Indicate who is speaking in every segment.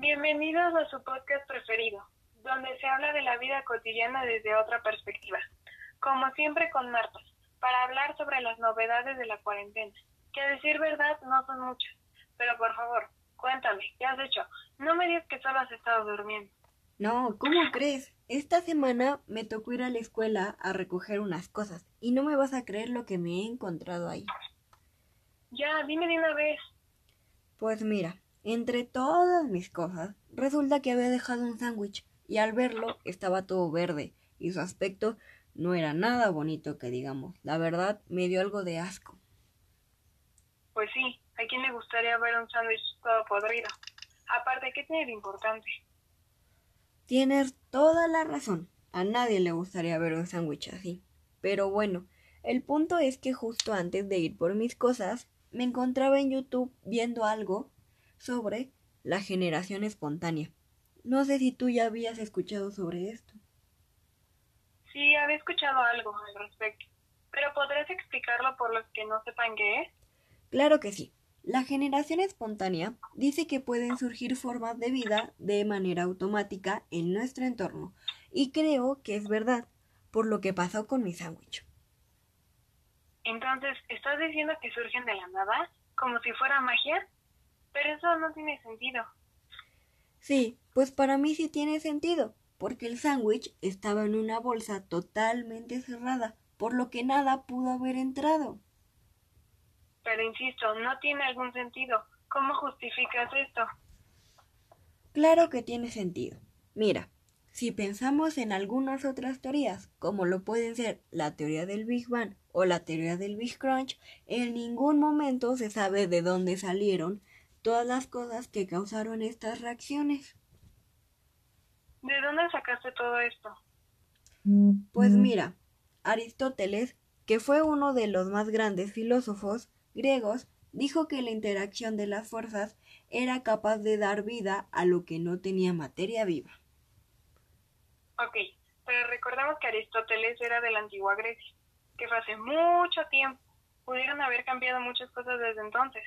Speaker 1: Bienvenidos a su podcast preferido, donde se habla de la vida cotidiana desde otra perspectiva. Como siempre con Marta, para hablar sobre las novedades de la cuarentena, que a decir verdad no son muchas. Pero por favor, cuéntame, ¿qué has hecho? No me digas que solo has estado durmiendo.
Speaker 2: No, ¿cómo crees? Esta semana me tocó ir a la escuela a recoger unas cosas y no me vas a creer lo que me he encontrado ahí.
Speaker 1: Ya, dime de una vez.
Speaker 2: Pues mira, entre todas mis cosas, resulta que había dejado un sándwich y al verlo estaba todo verde y su aspecto no era nada bonito que digamos. La verdad me dio algo de asco.
Speaker 1: Pues sí, ¿a quién le gustaría ver un sándwich todo podrido? Aparte, ¿qué tiene de importante?
Speaker 2: Tienes toda la razón. A nadie le gustaría ver un sándwich así. Pero bueno, el punto es que justo antes de ir por mis cosas, me encontraba en YouTube viendo algo sobre la generación espontánea. No sé si tú ya habías escuchado sobre esto.
Speaker 1: Sí, había escuchado algo al respecto. ¿Pero podrías explicarlo por los que no sepan qué es?
Speaker 2: Claro que sí. La generación espontánea dice que pueden surgir formas de vida de manera automática en nuestro entorno. Y creo que es verdad, por lo que pasó con mi sándwich.
Speaker 1: Entonces, ¿estás diciendo que surgen de la nada? ¿Como si fuera magia? Pero eso no tiene sentido.
Speaker 2: Sí, pues para mí sí tiene sentido, porque el sándwich estaba en una bolsa totalmente cerrada, por lo que nada pudo haber entrado.
Speaker 1: Pero insisto, no tiene algún sentido. ¿Cómo justificas esto?
Speaker 2: Claro que tiene sentido. Mira, si pensamos en algunas otras teorías, como lo pueden ser la teoría del Big Bang o la teoría del Big Crunch, en ningún momento se sabe de dónde salieron todas las cosas que causaron estas reacciones.
Speaker 1: ¿De dónde sacaste todo esto?
Speaker 2: Pues mira, Aristóteles, que fue uno de los más grandes filósofos griegos, dijo que la interacción de las fuerzas era capaz de dar vida a lo que no tenía materia viva.
Speaker 1: Ok, pero recordemos que Aristóteles era de la antigua Grecia, que fue hace mucho tiempo. Pudieron haber cambiado muchas cosas desde entonces.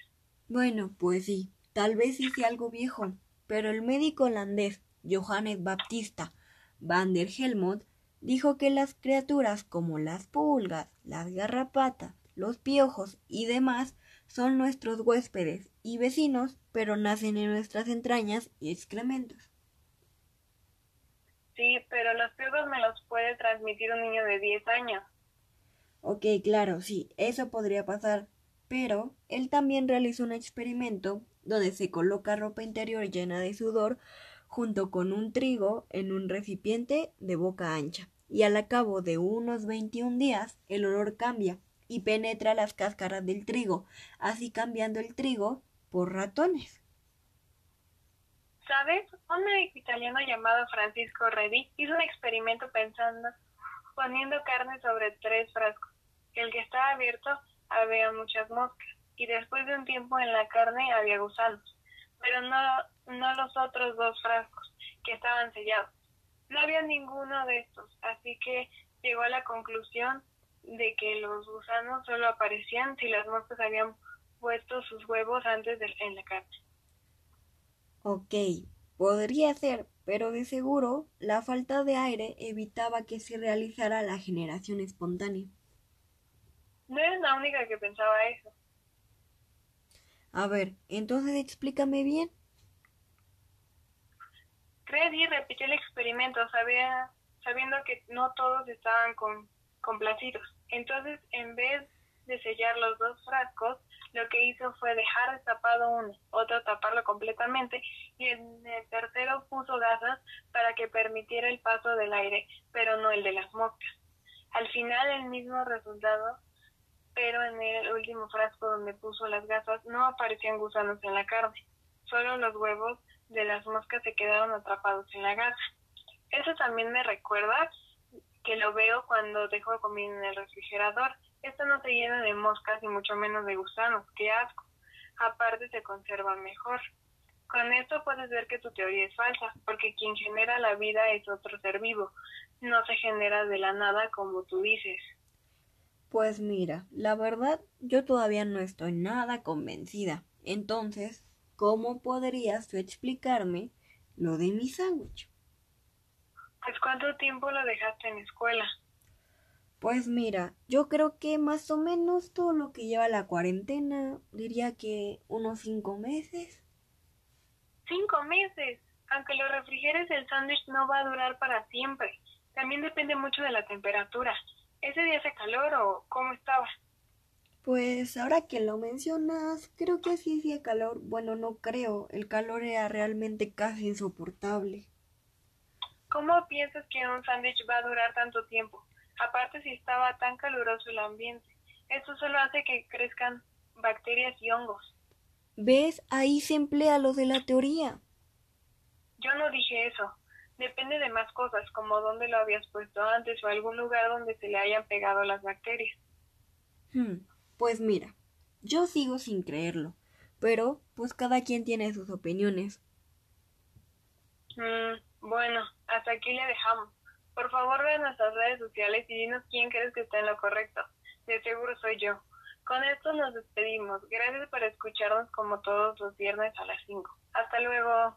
Speaker 2: Bueno, pues sí, tal vez hice algo viejo, pero el médico holandés Johannes Baptista van der Helmont dijo que las criaturas como las pulgas, las garrapatas, los piojos y demás son nuestros huéspedes y vecinos, pero nacen en nuestras entrañas y excrementos.
Speaker 1: Sí, pero los piojos me los puede transmitir un niño de 10 años.
Speaker 2: Ok, claro, sí, eso podría pasar, pero él también realizó un experimento donde se coloca ropa interior llena de sudor junto con un trigo en un recipiente de boca ancha, y al cabo de unos 21 días el olor cambia y penetra las cáscaras del trigo, así cambiando el trigo por ratones.
Speaker 1: ¿Sabes? Un médico italiano llamado Francisco Redi hizo un experimento pensando, poniendo carne sobre tres frascos. El que estaba abierto había muchas moscas y después de un tiempo en la carne había gusanos, pero no, no los otros dos frascos que estaban sellados. No había ninguno de estos, así que llegó a la conclusión de que los gusanos solo aparecían si las moscas habían puesto sus huevos antes de, en la carne.
Speaker 2: Ok, podría ser, pero de seguro la falta de aire evitaba que se realizara la generación espontánea.
Speaker 1: No eres la única que pensaba eso.
Speaker 2: A ver, entonces explícame bien.
Speaker 1: Freddy repitió el experimento sabía, sabiendo que no todos estaban con, complacidos. Entonces, en vez de sellar los dos frascos, lo que hizo fue dejar destapado uno, otro taparlo completamente y en el tercero puso gasas para que permitiera el paso del aire, pero no el de las moscas. Al final el mismo resultado pero en el último frasco donde puso las gasas no aparecían gusanos en la carne, solo los huevos de las moscas se quedaron atrapados en la gasa. Eso también me recuerda que lo veo cuando dejo comida en el refrigerador. Esto no se llena de moscas y mucho menos de gusanos, qué asco. Aparte se conserva mejor. Con esto puedes ver que tu teoría es falsa, porque quien genera la vida es otro ser vivo, no se genera de la nada como tú dices.
Speaker 2: Pues mira, la verdad yo todavía no estoy nada convencida. Entonces, ¿cómo podrías tú explicarme lo de mi sándwich.
Speaker 1: Pues ¿cuánto tiempo lo dejaste en escuela?
Speaker 2: Pues mira, yo creo que más o menos todo lo que lleva la cuarentena, diría que unos cinco meses.
Speaker 1: Cinco meses. Aunque lo refrigeres, el sándwich no va a durar para siempre. También depende mucho de la temperatura. ¿Ese día hace calor o cómo estaba?
Speaker 2: Pues ahora que lo mencionas, creo que sí hacía calor. Bueno, no creo. El calor era realmente casi insoportable.
Speaker 1: ¿Cómo piensas que un sándwich va a durar tanto tiempo? Aparte si estaba tan caluroso el ambiente. Esto solo hace que crezcan bacterias y hongos.
Speaker 2: ¿Ves? Ahí se emplea lo de la teoría.
Speaker 1: Yo no dije eso. Depende de más cosas, como dónde lo habías puesto antes o algún lugar donde se le hayan pegado las bacterias.
Speaker 2: Hmm, pues mira, yo sigo sin creerlo, pero pues cada quien tiene sus opiniones.
Speaker 1: Mm, bueno, hasta aquí le dejamos. Por favor, ve a nuestras redes sociales y dinos quién crees que está en lo correcto. De seguro soy yo. Con esto nos despedimos. Gracias por escucharnos como todos los viernes a las 5. Hasta luego.